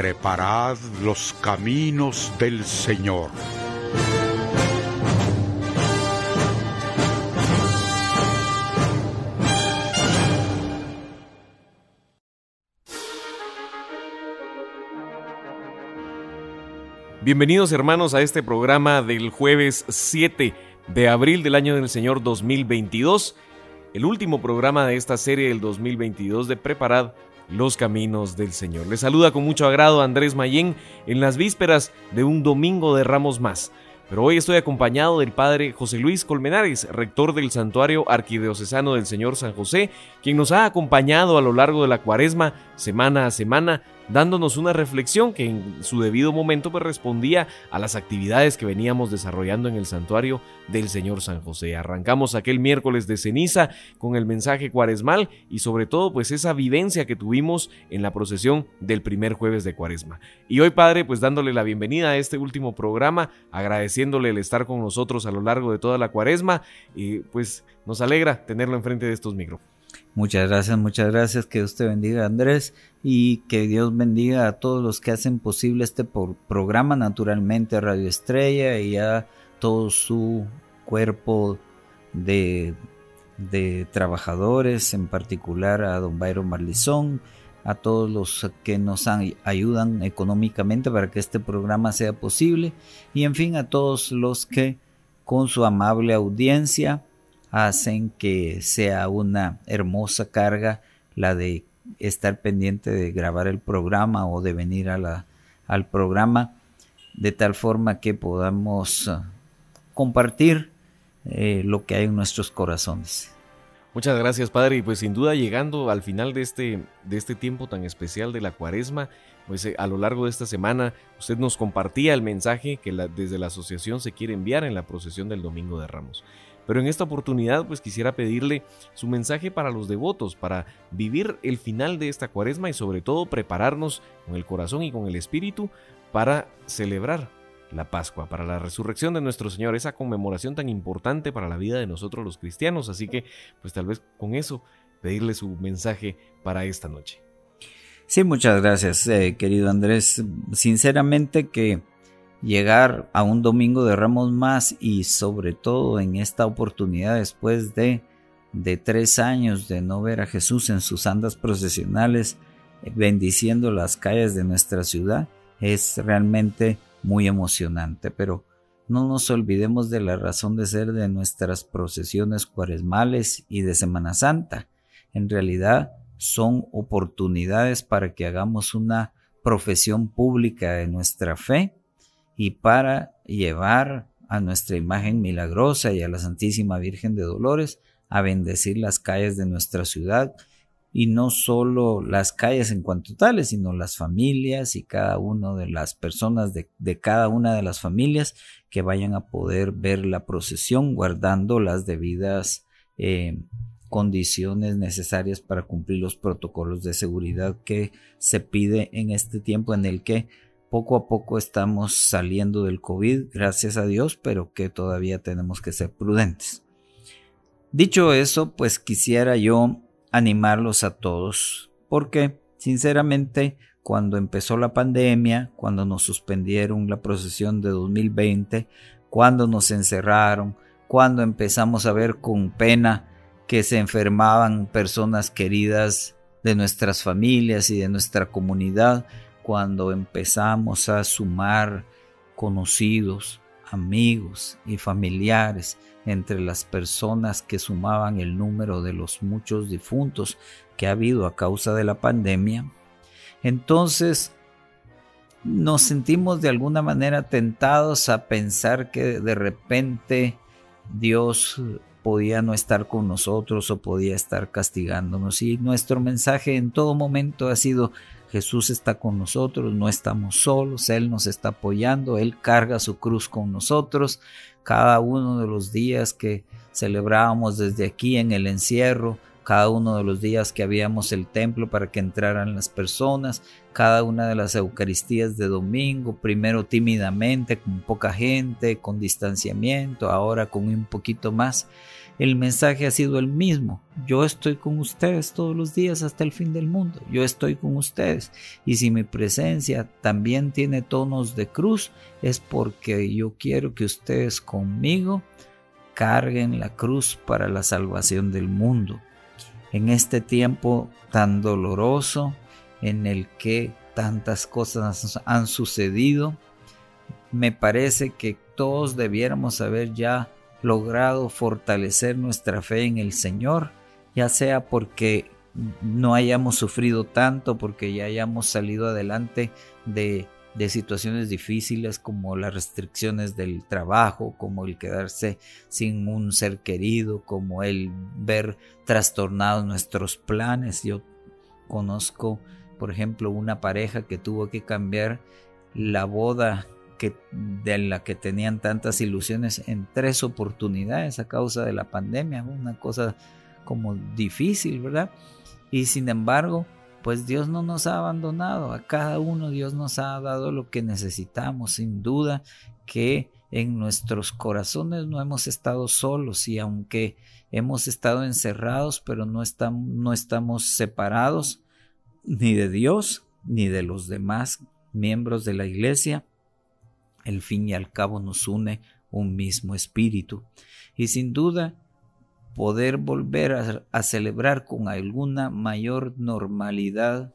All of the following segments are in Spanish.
Preparad los caminos del Señor. Bienvenidos hermanos a este programa del jueves 7 de abril del año del Señor 2022, el último programa de esta serie del 2022 de Preparad los caminos del Señor. Les saluda con mucho agrado Andrés Mayén en las vísperas de un domingo de Ramos Más. Pero hoy estoy acompañado del padre José Luis Colmenares, rector del Santuario Arquidiocesano del Señor San José, quien nos ha acompañado a lo largo de la cuaresma, semana a semana, dándonos una reflexión que en su debido momento pues, respondía a las actividades que veníamos desarrollando en el santuario del Señor San José. Arrancamos aquel miércoles de ceniza con el mensaje cuaresmal y sobre todo pues esa vivencia que tuvimos en la procesión del primer jueves de cuaresma. Y hoy Padre pues dándole la bienvenida a este último programa, agradeciéndole el estar con nosotros a lo largo de toda la cuaresma y pues nos alegra tenerlo enfrente de estos micrófonos. Muchas gracias, muchas gracias. Que usted bendiga Andrés y que Dios bendiga a todos los que hacen posible este programa, naturalmente a Radio Estrella y a todo su cuerpo de, de trabajadores, en particular a don Byron Marlizón, a todos los que nos ayudan económicamente para que este programa sea posible y en fin a todos los que con su amable audiencia hacen que sea una hermosa carga la de estar pendiente de grabar el programa o de venir al programa de tal forma que podamos uh, compartir eh, lo que hay en nuestros corazones. Muchas gracias, Padre. Y pues sin duda llegando al final de este, de este tiempo tan especial de la cuaresma, pues eh, a lo largo de esta semana usted nos compartía el mensaje que desde la asociación se quiere enviar en la procesión del Domingo de Ramos. Pero en esta oportunidad pues quisiera pedirle su mensaje para los devotos, para vivir el final de esta cuaresma y sobre todo prepararnos con el corazón y con el espíritu para celebrar la Pascua, para la resurrección de nuestro Señor, esa conmemoración tan importante para la vida de nosotros los cristianos. Así que pues tal vez con eso pedirle su mensaje para esta noche. Sí, muchas gracias, eh, querido Andrés. Sinceramente que llegar a un domingo de ramos más y sobre todo en esta oportunidad después de, de tres años de no ver a Jesús en sus andas procesionales eh, bendiciendo las calles de nuestra ciudad es realmente muy emocionante pero no nos olvidemos de la razón de ser de nuestras procesiones cuaresmales y de Semana Santa. En realidad son oportunidades para que hagamos una profesión pública de nuestra fe y para llevar a nuestra imagen milagrosa y a la Santísima Virgen de Dolores a bendecir las calles de nuestra ciudad y no solo las calles en cuanto tales, sino las familias y cada una de las personas de, cada una de las familias que vayan a poder ver la procesión guardando las debidas eh, condiciones necesarias para cumplir los protocolos de seguridad que se pide en este tiempo en el que poco a poco estamos saliendo del COVID, gracias a Dios, pero que todavía tenemos que ser prudentes. Dicho eso, pues quisiera yo animarlos a todos, porque sinceramente cuando empezó la pandemia, cuando nos suspendieron la procesión de 2020, cuando nos encerraron, cuando empezamos a ver con pena que se enfermaban personas queridas de nuestras familias y de nuestra comunidad, cuando empezamos a sumar conocidos, amigos y familiares entre las personas que sumaban el número de los muchos difuntos que ha habido a causa de la pandemia, entonces nos sentimos de alguna manera tentados a pensar que de repente Dios podía no estar con nosotros o podía estar castigándonos. Y nuestro mensaje en todo momento ha sido Jesús está con nosotros, no estamos solos, Él nos está apoyando, Él carga su cruz con nosotros. Cada uno de los días que celebrábamos desde aquí en el encierro, cada uno de los días que habíamos el templo para que entraran las personas, cada una de las Eucaristías de domingo, primero tímidamente, con poca gente, con distanciamiento, ahora con un poquito más. El mensaje ha sido el mismo. Yo estoy con ustedes todos los días hasta el fin del mundo. Yo estoy con ustedes. Y si mi presencia también tiene tonos de cruz, es porque yo quiero que ustedes conmigo carguen la cruz para la salvación del mundo en este tiempo tan doloroso en el que tantas cosas han sucedido, me parece que todos debiéramos haber ya logrado fortalecer nuestra fe en el Señor, ya sea porque no hayamos sufrido tanto, porque ya hayamos salido adelante de de situaciones difíciles como las restricciones del trabajo, como el quedarse sin un ser querido, como el ver trastornados nuestros planes. Yo conozco, por ejemplo, una pareja que tuvo que cambiar la boda de la que tenían tantas ilusiones en tres oportunidades a causa de la pandemia, una cosa como difícil, ¿verdad? Y sin embargo, pues Dios no nos ha abandonado, a cada uno Dios nos ha dado lo que necesitamos, sin duda que en nuestros corazones no hemos estado solos y aunque hemos estado encerrados, pero no, no estamos separados ni de Dios ni de los demás miembros de la iglesia, el fin y al cabo nos une un mismo espíritu. Y sin duda poder volver a, celebrar con alguna mayor normalidad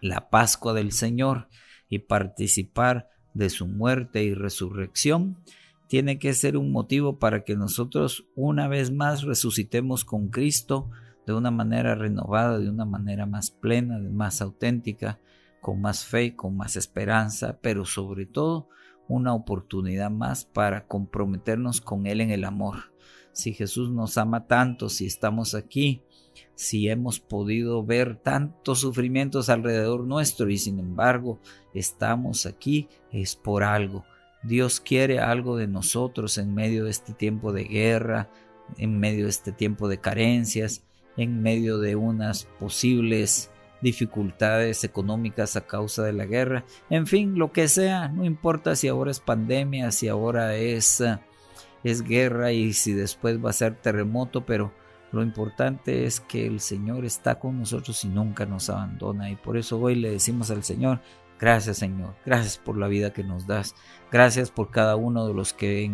la Pascua del Señor y participar de su muerte y resurrección, tiene que ser un motivo para que nosotros una vez más resucitemos con Cristo de una manera renovada, de una manera más plena, más auténtica, con más fe, con más esperanza, pero sobre todo una oportunidad más para comprometernos con Él en el amor si Jesús nos ama tanto, si estamos aquí, si hemos podido ver tantos sufrimientos alrededor nuestro y sin embargo estamos aquí, es por algo. Dios quiere algo de nosotros en medio de este tiempo de guerra, en medio de este tiempo de carencias, en medio de unas posibles dificultades económicas a causa de la guerra, en fin, lo que sea, no importa si ahora es pandemia, si ahora es es guerra y si después va a ser terremoto, pero lo importante es que el Señor está con nosotros y nunca nos abandona. Y por eso hoy le decimos al Señor, gracias Señor, gracias por la vida que nos das, gracias por cada uno de los que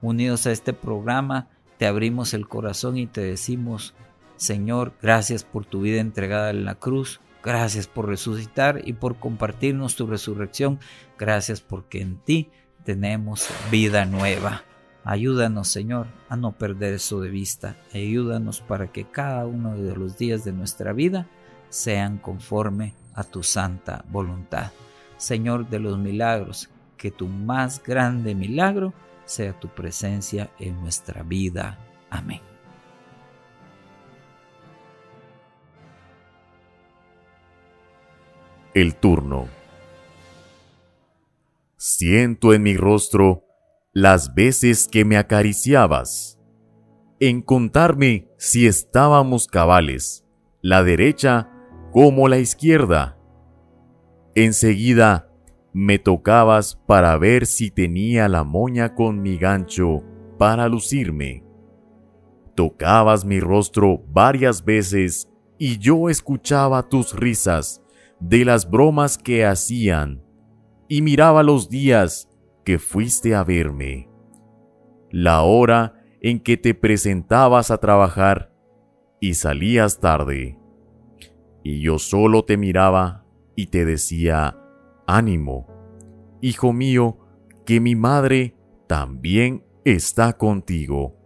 unidos a este programa te abrimos el corazón y te decimos, Señor, gracias por tu vida entregada en la cruz. Gracias por resucitar y por compartirnos tu resurrección. Gracias porque en ti tenemos vida nueva. Ayúdanos, Señor, a no perder eso de vista. Ayúdanos para que cada uno de los días de nuestra vida sean conforme a tu santa voluntad. Señor de los milagros, que tu más grande milagro sea tu presencia en nuestra vida. Amén. El turno. Siento en mi rostro las veces que me acariciabas, en contarme si estábamos cabales, la derecha como la izquierda. Enseguida me tocabas para ver si tenía la moña con mi gancho para lucirme. Tocabas mi rostro varias veces y yo escuchaba tus risas de las bromas que hacían y miraba los días que fuiste a verme, la hora en que te presentabas a trabajar y salías tarde. Y yo solo te miraba y te decía, ánimo, hijo mío, que mi madre también está contigo.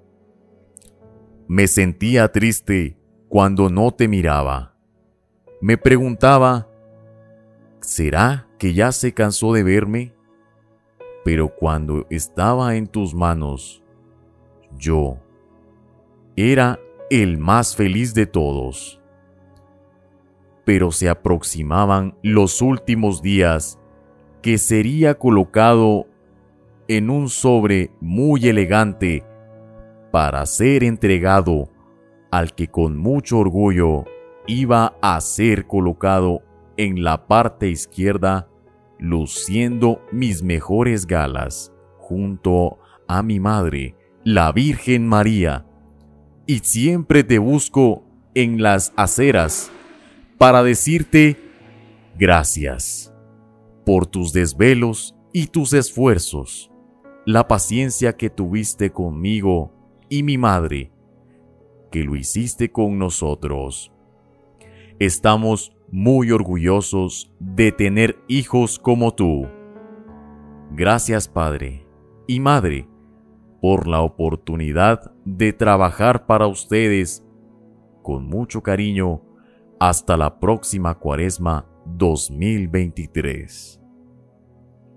Me sentía triste cuando no te miraba. Me preguntaba, ¿será que ya se cansó de verme? pero cuando estaba en tus manos, yo era el más feliz de todos. pero se aproximaban los últimos días, que sería colocado en un sobre muy elegante para ser entregado al que con mucho orgullo iba a ser colocado en la parte izquierda, luciendo mis mejores galas, junto a mi madre, la Virgen María, y siempre te busco en las aceras para decirte gracias por tus desvelos y tus esfuerzos, la paciencia que tuviste conmigo y mi madre, que lo hiciste con nosotros. Estamos muy orgullosos de tener hijos como tú. Gracias Padre y Madre por la oportunidad de trabajar para ustedes con mucho cariño hasta la próxima cuaresma 2023.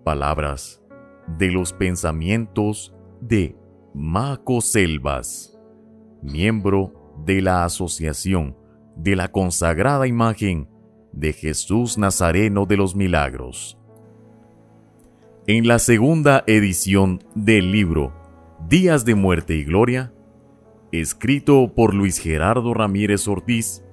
Palabras de los pensamientos de Maco Selvas, miembro de la Asociación de la Consagrada Imagen de Jesús Nazareno de los Milagros. En la segunda edición del libro Días de Muerte y Gloria, escrito por Luis Gerardo Ramírez Ortiz,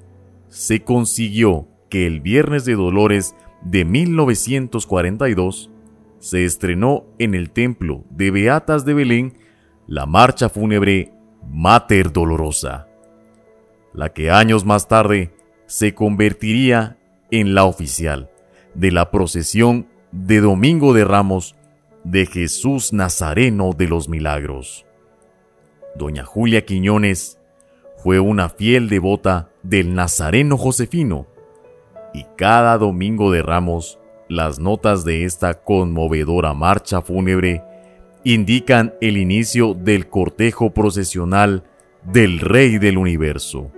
se consiguió que el Viernes de Dolores de 1942 se estrenó en el Templo de Beatas de Belén la marcha fúnebre Mater Dolorosa, la que años más tarde se convertiría en la oficial de la procesión de Domingo de Ramos de Jesús Nazareno de los Milagros. Doña Julia Quiñones fue una fiel devota del Nazareno Josefino, y cada domingo de ramos las notas de esta conmovedora marcha fúnebre indican el inicio del cortejo procesional del Rey del Universo.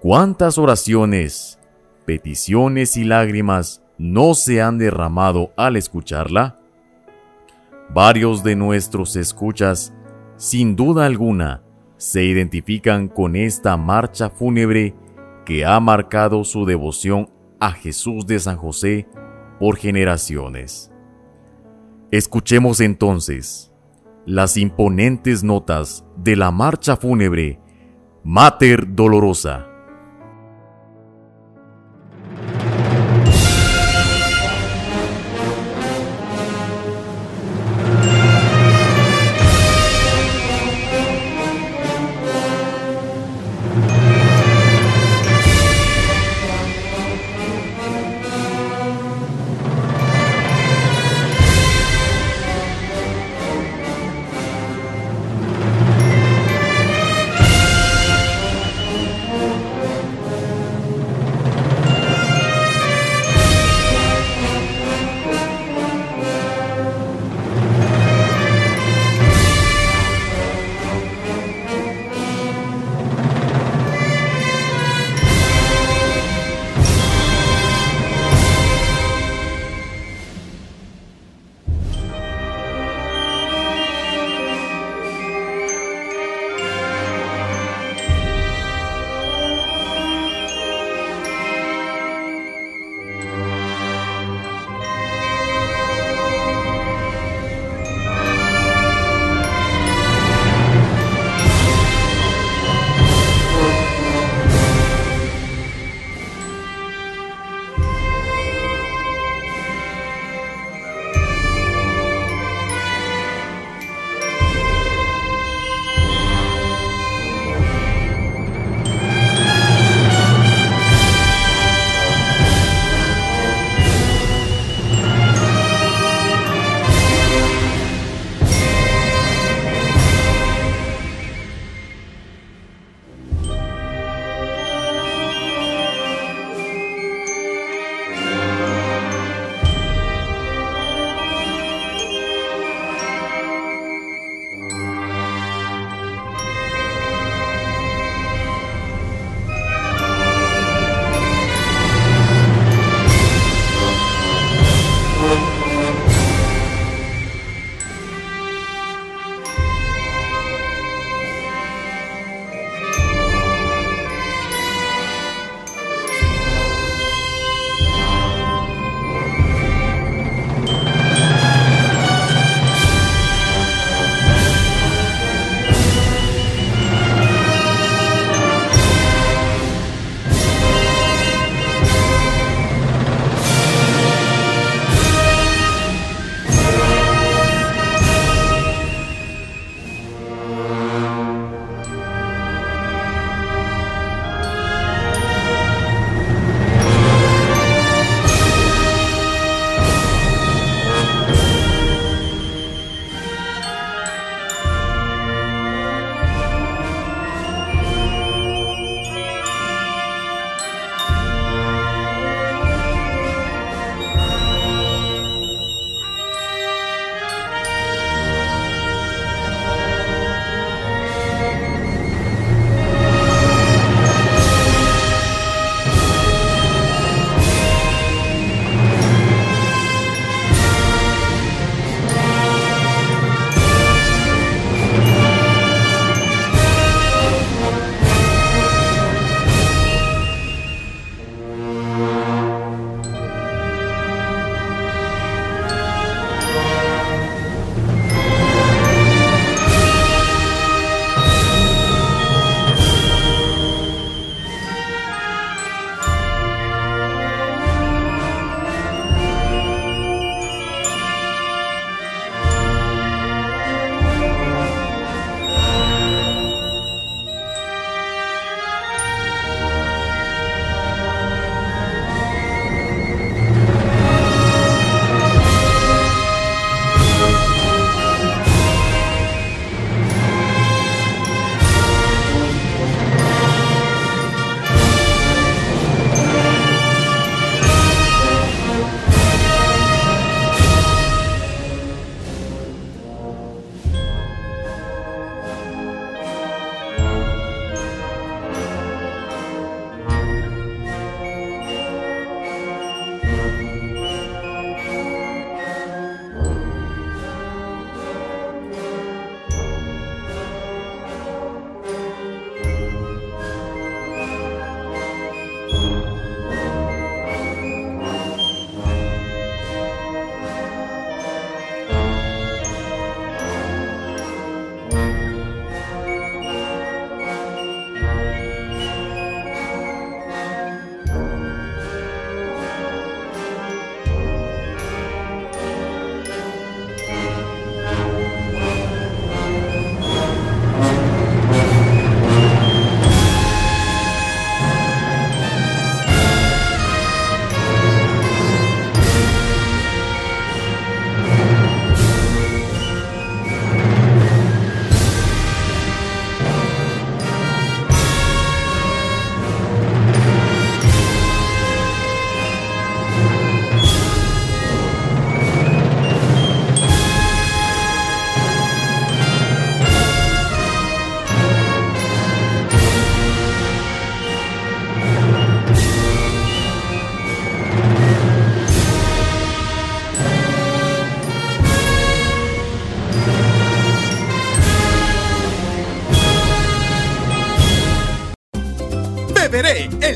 ¿Cuántas oraciones, peticiones y lágrimas no se han derramado al escucharla? Varios de nuestros escuchas, sin duda alguna, se identifican con esta marcha fúnebre que ha marcado su devoción a Jesús de San José por generaciones. Escuchemos entonces las imponentes notas de la marcha fúnebre Mater Dolorosa.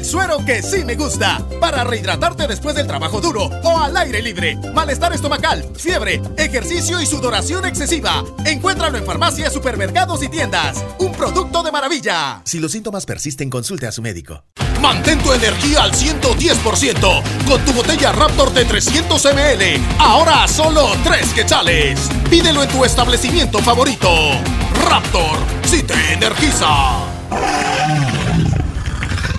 Suero que sí me gusta. Para rehidratarte después del trabajo duro o al aire libre. Malestar estomacal, fiebre, ejercicio y sudoración excesiva. Encuéntralo en farmacias, supermercados y tiendas. Un producto de maravilla. Si los síntomas persisten, consulte a su médico. Mantén tu energía al 110% con tu botella Raptor de 300 ml. Ahora solo 3 quetzales. Pídelo en tu establecimiento favorito. Raptor, si te energiza.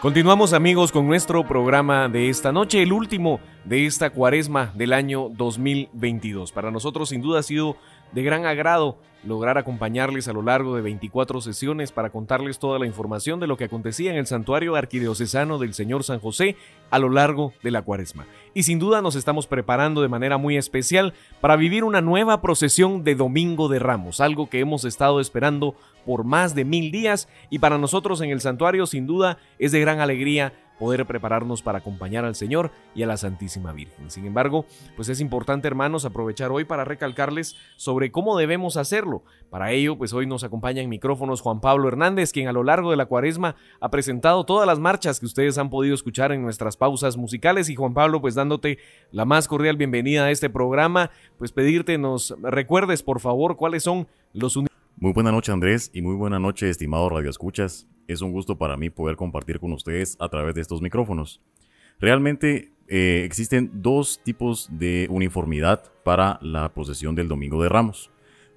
Continuamos amigos con nuestro programa de esta noche, el último de esta cuaresma del año 2022. Para nosotros sin duda ha sido de gran agrado lograr acompañarles a lo largo de 24 sesiones para contarles toda la información de lo que acontecía en el santuario arquidiocesano del Señor San José a lo largo de la cuaresma. Y sin duda nos estamos preparando de manera muy especial para vivir una nueva procesión de Domingo de Ramos, algo que hemos estado esperando por más de mil días y para nosotros en el santuario sin duda es de gran alegría poder prepararnos para acompañar al Señor y a la Santísima Virgen. Sin embargo, pues es importante, hermanos, aprovechar hoy para recalcarles sobre cómo debemos hacerlo. Para ello, pues hoy nos acompaña en micrófonos Juan Pablo Hernández, quien a lo largo de la cuaresma ha presentado todas las marchas que ustedes han podido escuchar en nuestras pausas musicales. Y Juan Pablo, pues dándote la más cordial bienvenida a este programa, pues pedirte nos recuerdes, por favor, cuáles son los muy buena noche Andrés y muy buena noche estimado Radio Escuchas. Es un gusto para mí poder compartir con ustedes a través de estos micrófonos. Realmente eh, existen dos tipos de uniformidad para la procesión del Domingo de Ramos.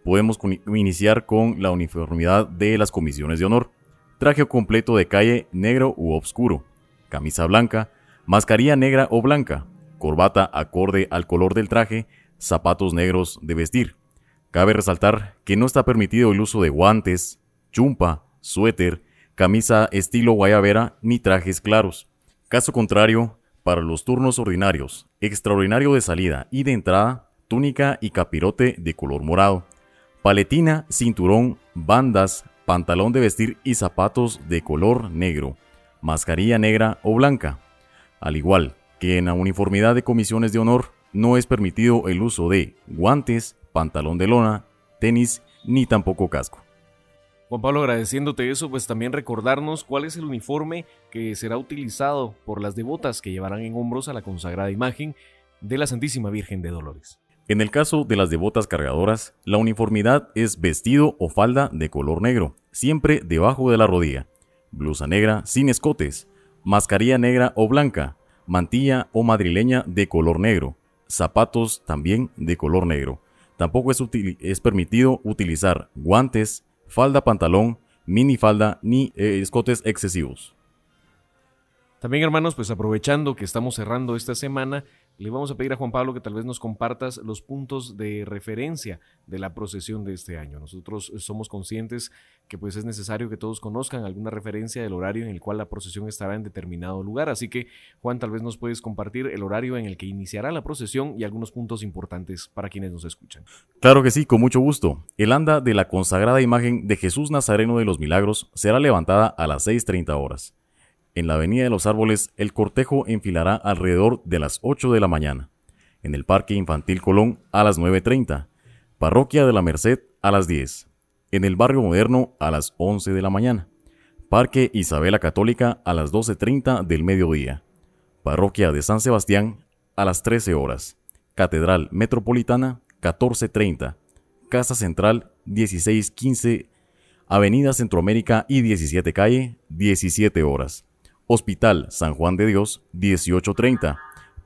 Podemos iniciar con la uniformidad de las comisiones de honor. Traje completo de calle negro u oscuro, camisa blanca, mascarilla negra o blanca, corbata acorde al color del traje, zapatos negros de vestir Cabe resaltar que no está permitido el uso de guantes, chumpa, suéter, camisa estilo guayabera ni trajes claros. Caso contrario, para los turnos ordinarios, extraordinario de salida y de entrada, túnica y capirote de color morado, paletina, cinturón, bandas, pantalón de vestir y zapatos de color negro, mascarilla negra o blanca. Al igual que en la uniformidad de comisiones de honor, no es permitido el uso de guantes, pantalón de lona, tenis ni tampoco casco. Juan Pablo, agradeciéndote eso, pues también recordarnos cuál es el uniforme que será utilizado por las devotas que llevarán en hombros a la consagrada imagen de la Santísima Virgen de Dolores. En el caso de las devotas cargadoras, la uniformidad es vestido o falda de color negro, siempre debajo de la rodilla, blusa negra sin escotes, mascarilla negra o blanca, mantilla o madrileña de color negro, zapatos también de color negro, Tampoco es, es permitido utilizar guantes, falda pantalón, minifalda ni eh, escotes excesivos. También hermanos, pues aprovechando que estamos cerrando esta semana, le vamos a pedir a Juan Pablo que tal vez nos compartas los puntos de referencia de la procesión de este año. Nosotros somos conscientes que pues es necesario que todos conozcan alguna referencia del horario en el cual la procesión estará en determinado lugar. Así que Juan, tal vez nos puedes compartir el horario en el que iniciará la procesión y algunos puntos importantes para quienes nos escuchan. Claro que sí, con mucho gusto. El anda de la consagrada imagen de Jesús Nazareno de los Milagros será levantada a las 6.30 horas. En la Avenida de los Árboles, el cortejo enfilará alrededor de las 8 de la mañana. En el Parque Infantil Colón, a las 9.30. Parroquia de la Merced, a las 10. En el Barrio Moderno, a las 11 de la mañana. Parque Isabela Católica, a las 12.30 del mediodía. Parroquia de San Sebastián, a las 13 horas. Catedral Metropolitana, 14.30. Casa Central, 16.15. Avenida Centroamérica y 17 Calle, 17 horas. Hospital San Juan de Dios, 18.30.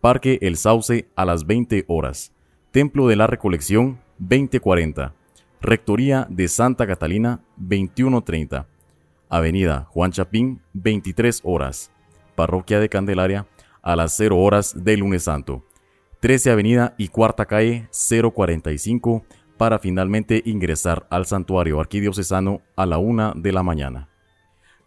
Parque El Sauce a las 20 horas. Templo de la Recolección, 20.40. Rectoría de Santa Catalina, 21.30. Avenida Juan Chapín, 23 horas. Parroquia de Candelaria, a las 0 horas del lunes santo. 13 Avenida y Cuarta Calle, 045, para finalmente ingresar al santuario arquidiocesano a la 1 de la mañana.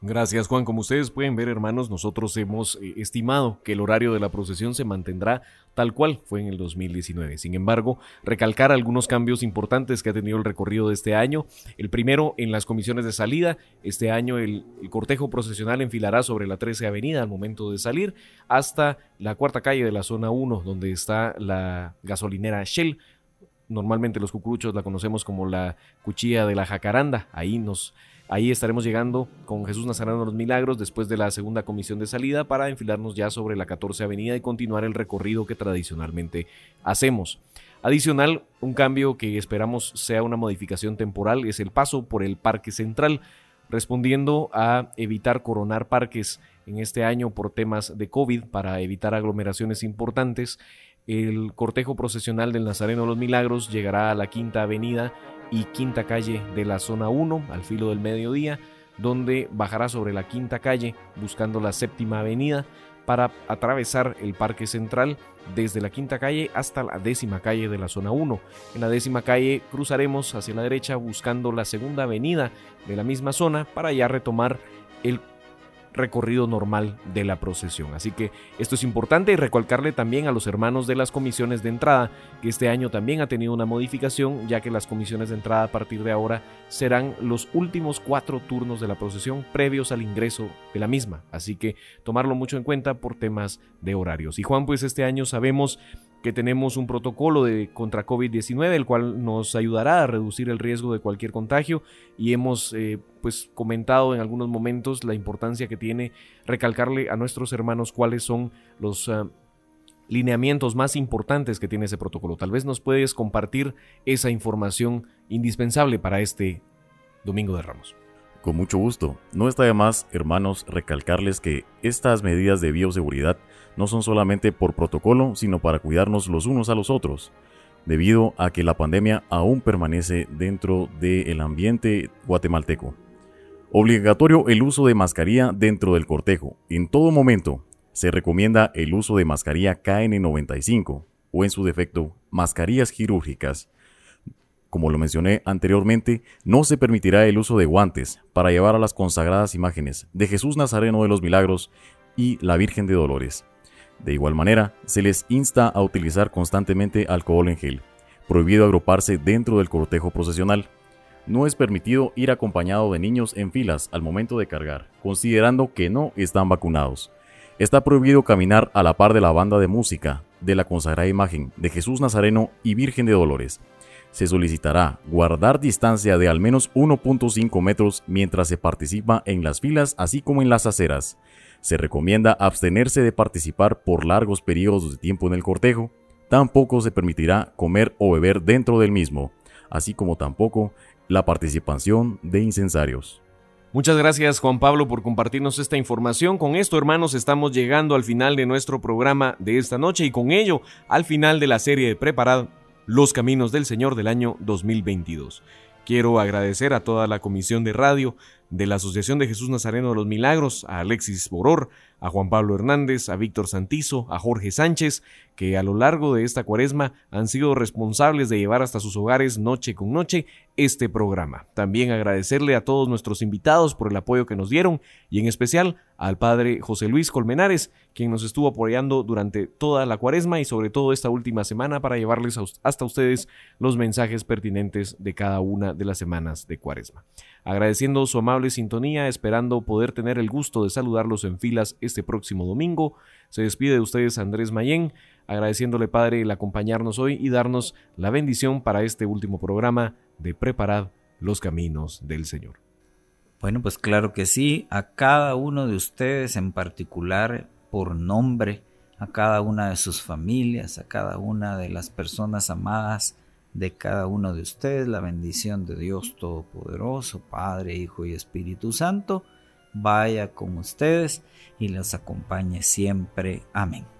Gracias Juan. Como ustedes pueden ver hermanos, nosotros hemos eh, estimado que el horario de la procesión se mantendrá tal cual fue en el 2019. Sin embargo, recalcar algunos cambios importantes que ha tenido el recorrido de este año. El primero en las comisiones de salida. Este año el, el cortejo procesional enfilará sobre la 13 Avenida al momento de salir hasta la cuarta calle de la zona 1 donde está la gasolinera Shell normalmente los cucuruchos la conocemos como la cuchilla de la jacaranda. Ahí nos Ahí estaremos llegando con Jesús Nazareno los Milagros después de la segunda comisión de salida para enfilarnos ya sobre la 14 Avenida y continuar el recorrido que tradicionalmente hacemos. Adicional, un cambio que esperamos sea una modificación temporal es el paso por el Parque Central, respondiendo a evitar coronar parques en este año por temas de COVID para evitar aglomeraciones importantes. El cortejo procesional del Nazareno de los Milagros llegará a la Quinta Avenida y quinta calle de la zona 1 al filo del mediodía, donde bajará sobre la quinta calle buscando la séptima avenida para atravesar el parque central desde la quinta calle hasta la décima calle de la zona 1. En la décima calle cruzaremos hacia la derecha buscando la segunda avenida de la misma zona para ya retomar el recorrido normal de la procesión. Así que esto es importante y recalcarle también a los hermanos de las comisiones de entrada que este año también ha tenido una modificación ya que las comisiones de entrada a partir de ahora serán los últimos cuatro turnos de la procesión previos al ingreso de la misma. Así que tomarlo mucho en cuenta por temas de horarios. Y Juan, pues este año sabemos que tenemos un protocolo de contra COVID-19, el cual nos ayudará a reducir el riesgo de cualquier contagio y hemos eh, pues comentado en algunos momentos la importancia que tiene recalcarle a nuestros hermanos cuáles son los ah, lineamientos más importantes que tiene ese protocolo. Tal vez nos puedes compartir esa información indispensable para este Domingo de Ramos. Con mucho gusto. No está de más, hermanos, recalcarles que estas medidas de bioseguridad no son solamente por protocolo, sino para cuidarnos los unos a los otros, debido a que la pandemia aún permanece dentro del ambiente guatemalteco. Obligatorio el uso de mascarilla dentro del cortejo. En todo momento se recomienda el uso de mascarilla KN95 o en su defecto mascarillas quirúrgicas. Como lo mencioné anteriormente, no se permitirá el uso de guantes para llevar a las consagradas imágenes de Jesús Nazareno de los Milagros y la Virgen de Dolores. De igual manera, se les insta a utilizar constantemente alcohol en gel. Prohibido agruparse dentro del cortejo procesional. No es permitido ir acompañado de niños en filas al momento de cargar, considerando que no están vacunados. Está prohibido caminar a la par de la banda de música de la consagrada imagen de Jesús Nazareno y Virgen de Dolores. Se solicitará guardar distancia de al menos 1.5 metros mientras se participa en las filas así como en las aceras. Se recomienda abstenerse de participar por largos periodos de tiempo en el cortejo. Tampoco se permitirá comer o beber dentro del mismo, así como tampoco la participación de incensarios. Muchas gracias Juan Pablo por compartirnos esta información. Con esto, hermanos, estamos llegando al final de nuestro programa de esta noche y con ello al final de la serie de Preparad los Caminos del Señor del año 2022. Quiero agradecer a toda la comisión de radio, de la Asociación de Jesús Nazareno de los Milagros, a Alexis Boror, a Juan Pablo Hernández, a Víctor Santizo, a Jorge Sánchez, que a lo largo de esta cuaresma han sido responsables de llevar hasta sus hogares noche con noche este programa. También agradecerle a todos nuestros invitados por el apoyo que nos dieron y en especial al padre José Luis Colmenares, quien nos estuvo apoyando durante toda la cuaresma y sobre todo esta última semana para llevarles hasta ustedes los mensajes pertinentes de cada una de las semanas de cuaresma. Agradeciendo su amable sintonía, esperando poder tener el gusto de saludarlos en filas este próximo domingo. Se despide de ustedes Andrés Mayén, agradeciéndole Padre el acompañarnos hoy y darnos la bendición para este último programa de Preparad los Caminos del Señor. Bueno, pues claro que sí, a cada uno de ustedes en particular por nombre, a cada una de sus familias, a cada una de las personas amadas de cada uno de ustedes, la bendición de Dios Todopoderoso, Padre, Hijo y Espíritu Santo, vaya con ustedes y los acompañe siempre. Amén.